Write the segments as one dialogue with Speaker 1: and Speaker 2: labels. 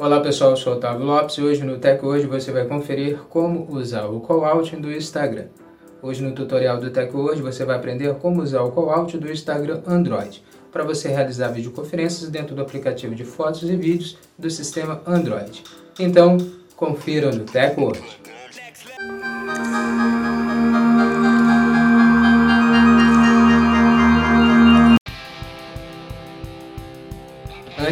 Speaker 1: Olá pessoal, eu sou Otávio Lopes e hoje no Tech Hoje você vai conferir como usar o callout do Instagram. Hoje no tutorial do Tech Hoje você vai aprender como usar o callout do Instagram Android para você realizar videoconferências dentro do aplicativo de fotos e vídeos do sistema Android. Então, confira no Tech Hoje.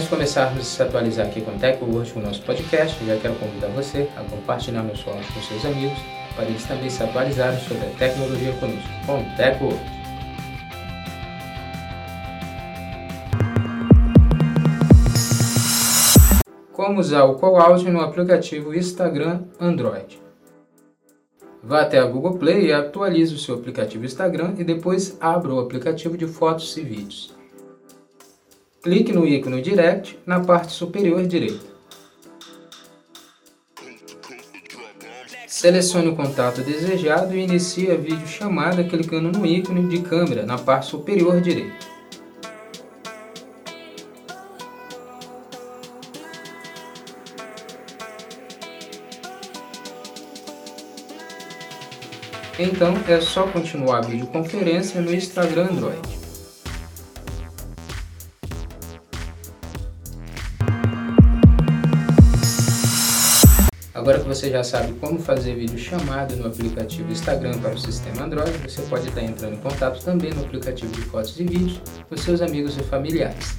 Speaker 1: Começarmos a se atualizar aqui com o TechWord, o nosso podcast, já quero convidar você a compartilhar nosso áudio com seus amigos, para eles também se atualizarem sobre a tecnologia conosco, com o TechWord. Como usar o Out no aplicativo Instagram Android. Vá até a Google Play e atualize o seu aplicativo Instagram e depois abra o aplicativo de fotos e vídeos. Clique no ícone Direct na parte superior direita. Selecione o contato desejado e inicie a videochamada clicando no ícone de câmera na parte superior direita. Então é só continuar a videoconferência no Instagram Android. Agora que você já sabe como fazer vídeo chamada no aplicativo Instagram para o sistema Android, você pode estar entrando em contato também no aplicativo de fotos e vídeos com seus amigos e familiares.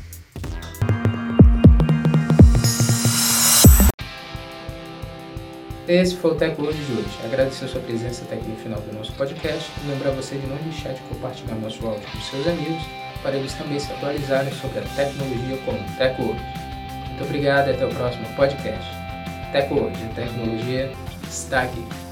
Speaker 1: Esse foi o Tech Hoje de hoje. Agradecer sua presença até aqui no final do nosso podcast e lembrar você de não deixar de compartilhar nosso áudio com seus amigos para eles também se atualizarem sobre a tecnologia como Tech Hoje. Muito obrigado e até o próximo podcast. De tecnologia está aqui.